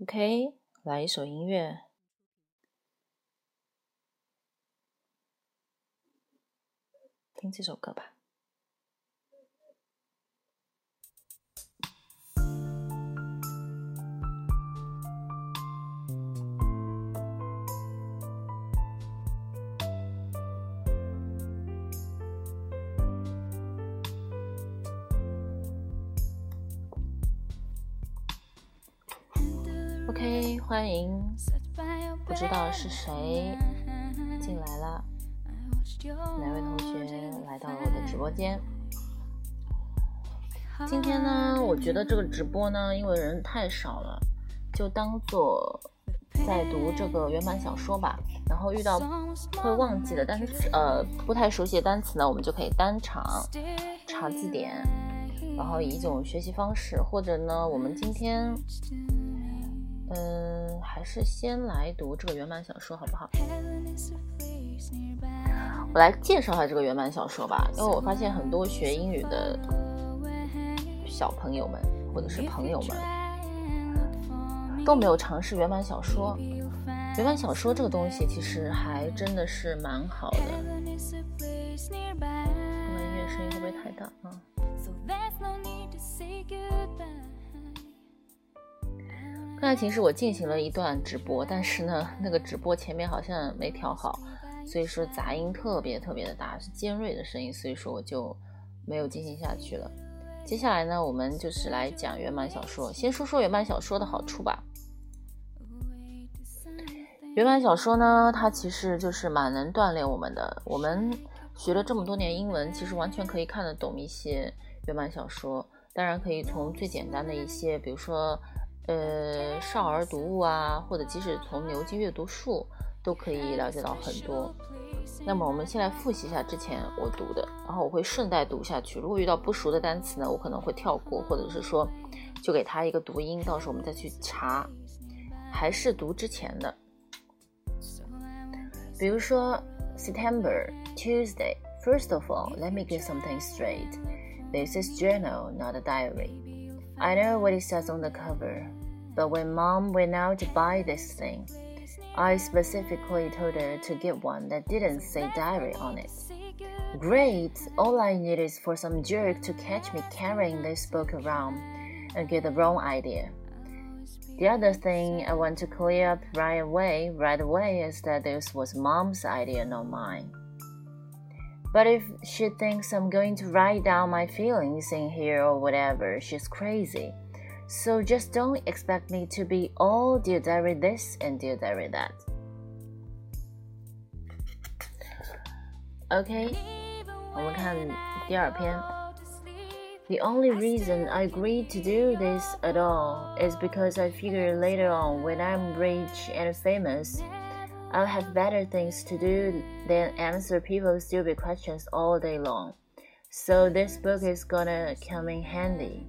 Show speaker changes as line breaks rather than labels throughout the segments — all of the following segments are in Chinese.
OK，来一首音乐，听这首歌吧。OK，欢迎，不知道是谁进来了，哪位同学来到了我的直播间？今天呢，我觉得这个直播呢，因为人太少了，就当做在读这个原版小说吧。然后遇到会忘记的单词，呃，不太熟悉的单词呢，我们就可以当场查字典，然后以一种学习方式，或者呢，我们今天。嗯，还是先来读这个原版小说好不好？我来介绍一下这个原版小说吧，因为我发现很多学英语的小朋友们或者是朋友们都没有尝试原版小说。原版小说这个东西其实还真的是蛮好的。音乐声音会不会太大啊？刚才其实我进行了一段直播，但是呢，那个直播前面好像没调好，所以说杂音特别特别的大，是尖锐的声音，所以说我就没有进行下去了。接下来呢，我们就是来讲原版小说。先说说原版小说的好处吧。原版小说呢，它其实就是蛮能锻炼我们的。我们学了这么多年英文，其实完全可以看得懂一些原版小说。当然，可以从最简单的一些，比如说。呃，少儿读物啊，或者即使从牛津阅读树都可以了解到很多。那么我们先来复习一下之前我读的，然后我会顺带读下去。如果遇到不熟的单词呢，我可能会跳过，或者是说就给他一个读音，到时候我们再去查。还是读之前的，比如说 September Tuesday. First of all, let me get something straight. This is journal, not a diary. I know what it says on the cover, but when mom went out to buy this thing, I specifically told her to get one that didn't say diary on it. Great! All I need is for some jerk to catch me carrying this book around and get the wrong idea. The other thing I want to clear up right away, right away, is that this was mom's idea, not mine. But if she thinks I'm going to write down my feelings in here or whatever, she's crazy. So just don't expect me to be all dear diary this and dear diary that. Okay, The only reason I agreed to do this at all is because I figured later on when I'm rich and famous, I'll have better things to do than answer people's stupid questions all day long. So this book is gonna come in handy.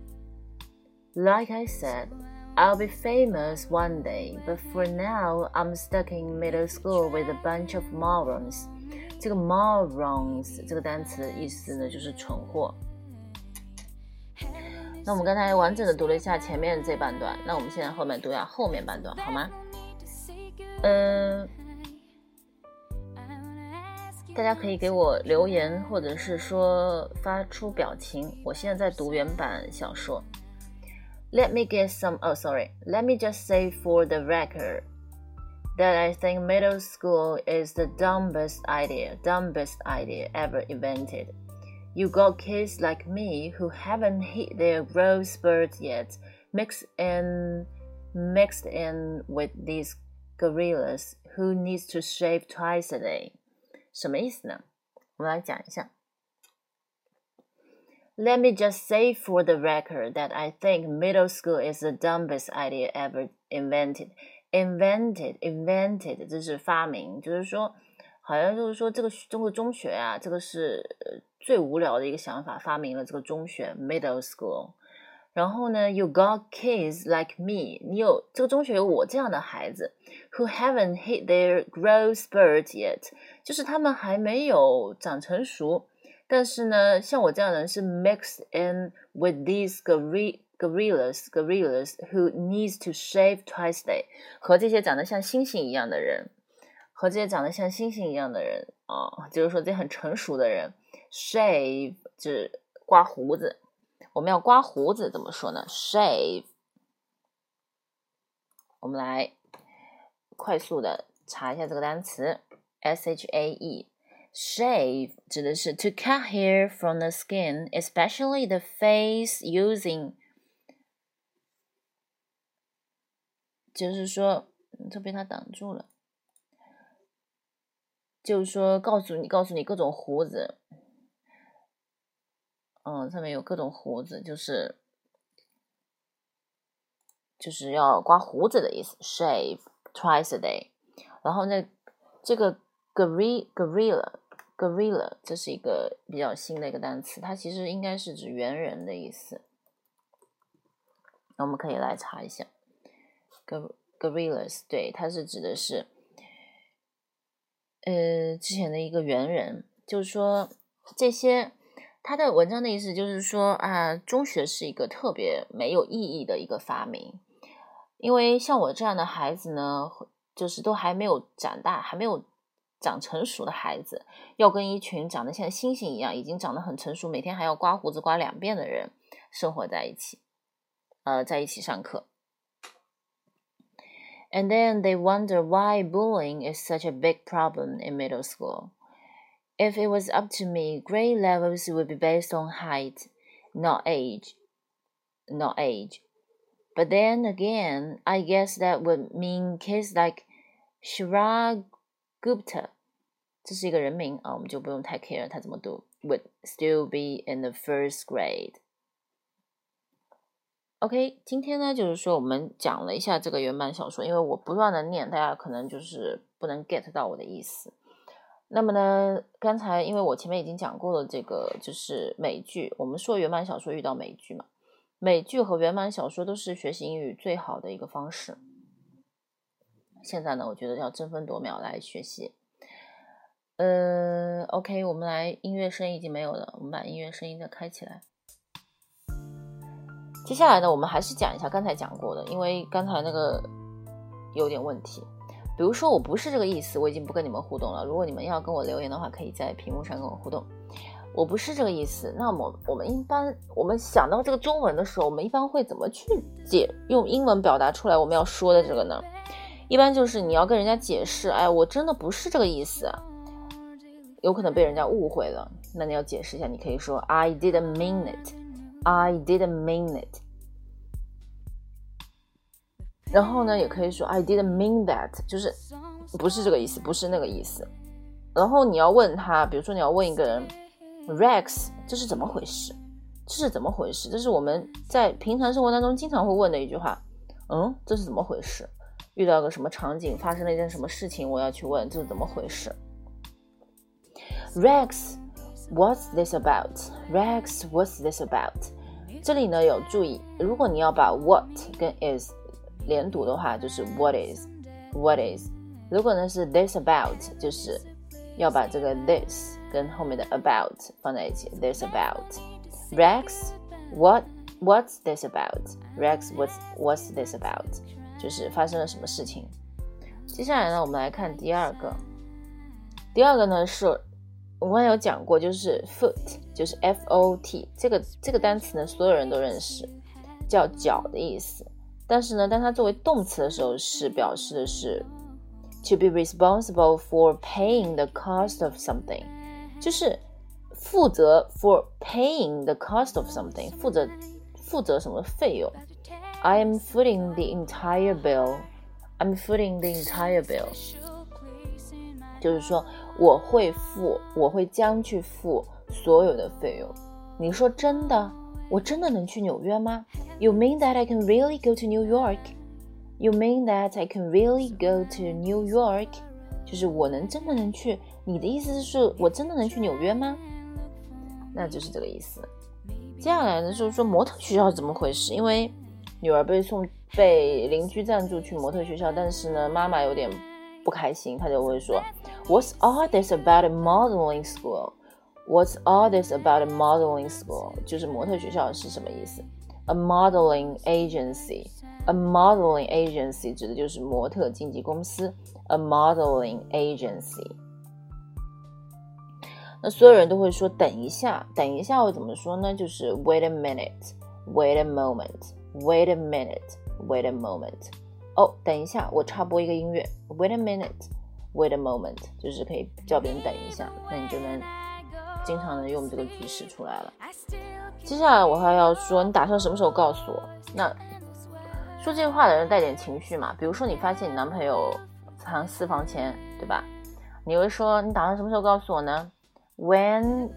Like I said, I'll be famous one day, but for now, I'm stuck in middle school with a bunch of morons. 这个 morons 这个单词意思呢就是蠢货。那我们刚才完整的读了一下前面这半段，那我们现在后面读一下后面半段，好吗？嗯。 大家可以给我留言，或者是说发出表情。我现在在读原版小说。Let me get some. Oh, sorry. Let me just say for the record that I think middle school is the dumbest idea, dumbest idea ever invented. You got kids like me who haven't hit their growth spurt yet, mixed in, mixed in with these gorillas who needs to shave twice a day. 什么意思呢？我们来讲一下。Let me just say for the record that I think middle school is the dumbest idea ever invented. Invented, invented，这是发明，就是说，好像就是说这个中国中学啊，这个是最无聊的一个想法，发明了这个中学 middle school。 然后呢，You got kids like me，你有这个中学有我这样的孩子，who haven't hit their growth spurt yet，就是他们还没有长成熟，但是呢，像我这样的人是 mixed in with these gorilla gorillas gorillas who needs to shave twice a day，和这些长得像猩猩一样的人，和这些长得像猩猩一样的人啊，就是说这很成熟的人，shave 就是刮胡子。我们要刮胡子怎么说呢？shave。我们来快速的查一下这个单词，s h a e。Shave 指的是 to cut hair from the skin, especially the face, using 就是说，这被他挡住了。就是说，告诉你，告诉你各种胡子，嗯，上面有各种胡子，就是就是要刮胡子的意思。Shave twice a day。然后呢，这个 gorilla gorilla gorilla 这是一个比较新的一个单词，它其实应该是指猿人的意思。我们可以来查一下。Gorillas，对，它是指的是，呃，之前的一个猿人，就是说这些，他的文章的意思就是说啊，中学是一个特别没有意义的一个发明，因为像我这样的孩子呢，就是都还没有长大，还没有长成熟的孩子，要跟一群长得像猩猩一样，已经长得很成熟，每天还要刮胡子刮两遍的人生活在一起，呃，在一起上课。And then they wonder why bullying is such a big problem in middle school. If it was up to me, grade levels would be based on height, not age. Not age. But then again, I guess that would mean kids like Shira Gupta, 这是一个人名啊，我们就不用太 care 他怎么读，would still be in the first grade. OK，今天呢，就是说我们讲了一下这个原版小说，因为我不断的念，大家可能就是不能 get 到我的意思。 那么呢，刚才因为我前面已经讲过了，这个就是美剧，我们说原版小说遇到美剧嘛，美剧和原版小说都是学习英语最好的一个方式。现在呢，我觉得要争分夺秒来学习。呃，OK，我们来音乐声音已经没有了，我们把音乐声音再开起来。接下来呢，我们还是讲一下刚才讲过的，因为刚才那个有点问题。比如说我不是这个意思，我已经不跟你们互动了。如果你们要跟我留言的话，可以在屏幕上跟我互动。我不是这个意思，那么我们一般我们想到这个中文的时候，我们一般会怎么去解用英文表达出来我们要说的这个呢？一般就是你要跟人家解释，哎，我真的不是这个意思，有可能被人家误会了，那你要解释一下，你可以说 I didn't mean it。I didn't mean it。然后呢，也可以说 I didn't mean that，就是不是这个意思，不是那个意思。然后你要问他，比如说你要问一个人，Rex，这是怎么回事？这是怎么回事？这是我们在平常生活当中经常会问的一句话。嗯，这是怎么回事？遇到个什么场景，发生了一件什么事情，我要去问这是怎么回事？Rex。What's this about, Rex? What's this about? 这里呢有注意，如果你要把 what 跟 is 连读的话，就是 what is, what is。如果呢是 this about，就是要把这个 this 跟后面的 about 放在一起，this about。Rex, what What's this about? Rex, what's What's this about? 就是发生了什么事情。接下来呢，我们来看第二个。第二个呢是。我刚才有讲过，就是 foot，就是 f o t 这个这个单词呢，所有人都认识，叫脚的意思。但是呢，当它作为动词的时候，是表示的是 to be responsible for paying the cost of something，就是负责 for paying the cost of something，负责负责什么费用。I am footing the entire bill. I'm footing the entire bill. 就是说。我会付，我会将去付所有的费用。你说真的？ 我真的能去纽约吗？You mean that I can really go to New York? You mean that I can really go to New York? 就是我能真的能去？你的意思是我真的能去纽约吗？那就是这个意思。接下来呢，就是说模特学校是怎么回事？因为女儿被送被邻居赞助去模特学校，但是呢，妈妈有点不开心，她就会说。What's all this about a modeling school? What's all this about a modeling school? 就是模特学校是什么意思？ a modeling agency。A modeling agency 指的就是模特经纪公司。A modeling agency。那所有人都会说等一下，等一下，我怎么说呢？就是 wait a minute，wait a moment，wait a minute，wait a moment。哦，等一下，我插播一个音乐。Wait a minute，wait a moment，就是可以叫别人等一下，那你就能 经常能用这个句式出来了。接下来我还要说，你打算什么时候告诉我？那说这话的人带点情绪嘛。比如说你发现你男朋友藏私房钱，对吧？你会说你打算什么时候告诉我呢？When，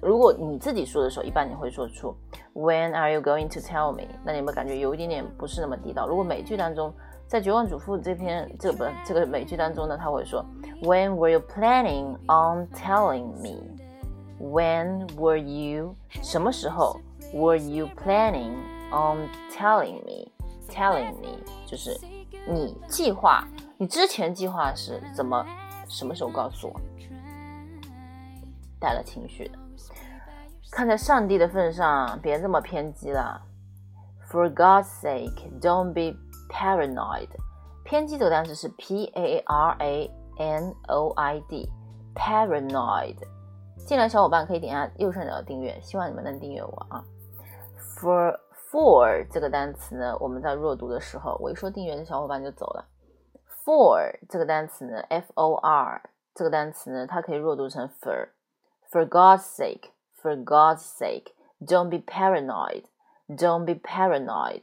如果你自己说的时候，一般你会说出 When are you going to tell me？那你有没有感觉有一点点不是那么地道？如果美剧当中。在《绝望主妇》这篇这本这个美剧当中呢，他会说，When were you planning on telling me? When were you 什么时候 were you planning on telling me? Telling me 就是你计划，你之前计划是怎么什么时候告诉我？带了情绪的，看在上帝的份上，别这么偏激了。For God's sake, don't be Paranoid，偏激这个单词是 P A R A N O I D，Paranoid。 进来小伙伴可以点下右上角的订阅，希望你们能订阅我啊。For for 这个单词呢，我们在弱读的时候，我一说订阅的小伙伴就走了。For 这个单词呢，F O R 这个单词呢，它可以弱读成 for。For God's sake，For God's sake，Don't be paranoid，Don't be paranoid。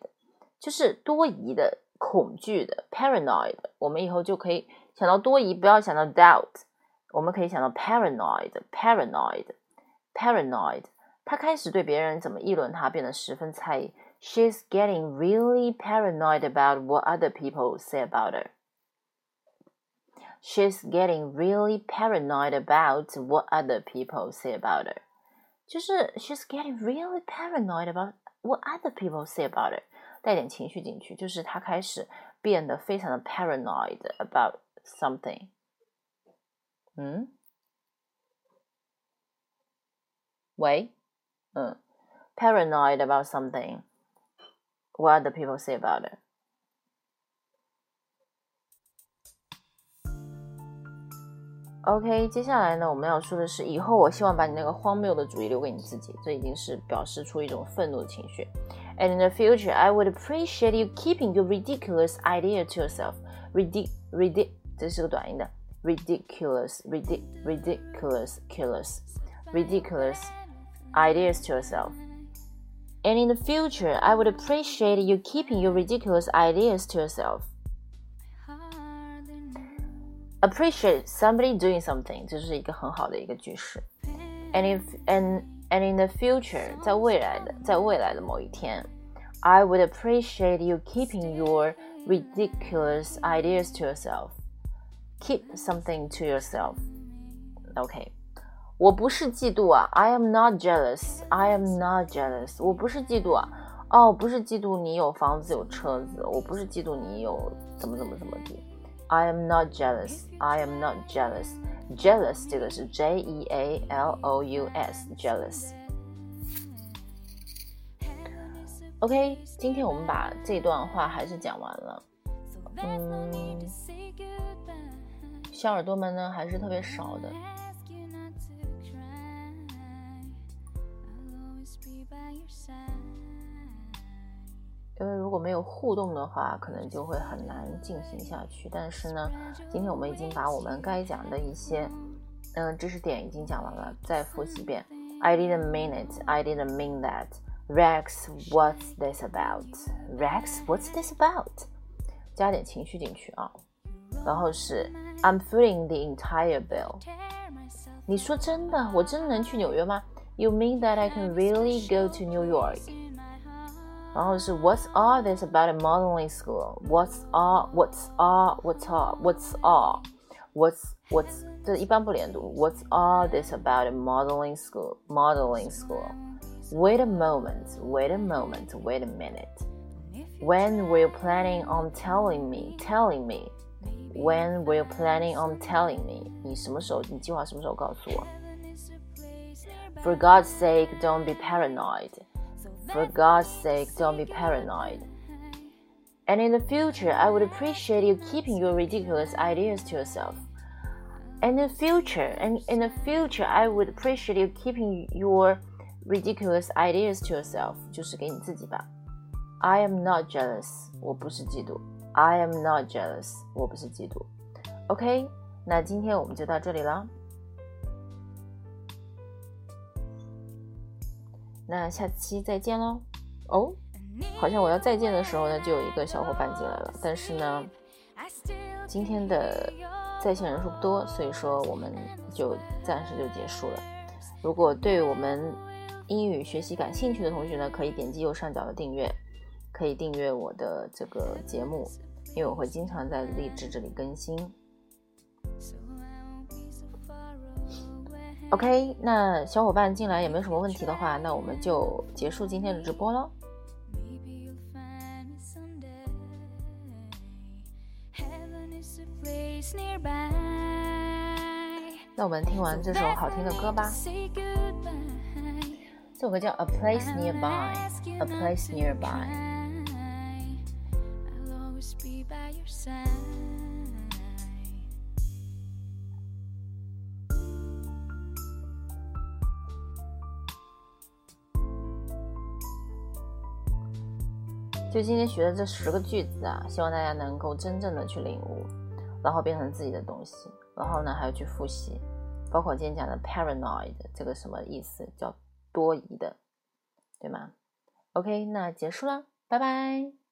就是多疑的、恐惧的，paranoid。我们以后就可以想到多疑，不要想到 doubt，我们可以想到 paranoid，paranoid，paranoid。他开始对别人怎么议论他变得十分猜疑。She's getting really paranoid about what other people say about her. She's getting really paranoid about what other people say about her. 就是 she's getting really paranoid about what other people say about her. 带点情绪进去，就是他开始变得非常的 paranoid about something。 嗯，喂，嗯，paranoid about something。What other people say about it？OK，接下来呢，我们要说的是，以后我希望把你那个荒谬的主意留给你自己。这已经是表示出一种愤怒的情绪。And in the future, I would appreciate you keeping your ridiculous idea to yourself. Ridic, ridic，这是个短音的。 Ridiculous, ridic, ridiculous, ridiculous, ridiculous ideas to yourself. And in the future, I would appreciate you keeping your ridiculous ideas to yourself appreciate somebody doing something，这是一个很好的一个句式。And if and and in the future，在未来的在未来的某一天，I would appreciate you keeping your ridiculous ideas to yourself. Keep something to yourself. OK，我不是嫉妒啊，I am not jealous. I am not jealous. 我不是嫉妒啊，哦，不是嫉妒你有房子有车子，我不是嫉妒你有怎么怎么怎么地。I am not jealous. I am not jealous. Jealous 这个是 J E A L O U S jealous。OK，今天我们把这段话还是讲完了。嗯， 小耳朵们呢还是特别少的。因为如果没有互动的话，可能就会很难进行下去。但是呢，今天我们已经把我们该讲的一些，嗯，知识点已经讲完了。再复习一遍：I didn't mean it. I didn't mean that. Rex, what's this about? Rex, what's this about? 加点情绪进去啊。然后是 I'm footing the entire bill. 你说真的？我真的能去纽约吗？You mean that I can really go to New York? 然后是 What's all this about a modeling school? What's all? What's all? What's all? What's all? What's What's 这一般不连读。What's all this about a modeling school? Modeling school. Wait a moment. Wait a moment. Wait a minute. When were you planning on telling me? Telling me. When were you planning on telling me? 你什么时候？你计划什么时候告诉我？For God's sake, don't be paranoid. For God's sake, don't be paranoid. And in the future, I would appreciate you keeping your ridiculous ideas to yourself. And in the future, and in the future, I would appreciate you keeping your ridiculous ideas to yourself. 就是给你自己吧。I am not jealous. 我不是嫉妒。 I am not jealous. 我不是嫉妒。OK，那今天我们就到这里了。那下期再见喽。哦。好像我要再见的时候呢，就有一个小伙伴进来了。但是呢，今天的在线人数不多，所以说我们就暂时就结束了。如果对我们英语学习感兴趣的同学呢，可以点击右上角的订阅，可以订阅我的这个节目，因为我会经常在励志这里更新。OK，那小伙伴进来也没什么问题的话，那我们就结束今天的直播喽。那我们听完这首好听的歌吧。这首歌叫《A Place Nearby》，A Place Nearby。By your side 就今天学的这十个句子啊，希望大家能够真正的去领悟。然后变成自己的东西，然后呢还要去复习，包括今天讲的 paranoid 这个什么意思，叫多疑的，对吗？OK，那结束了，拜拜。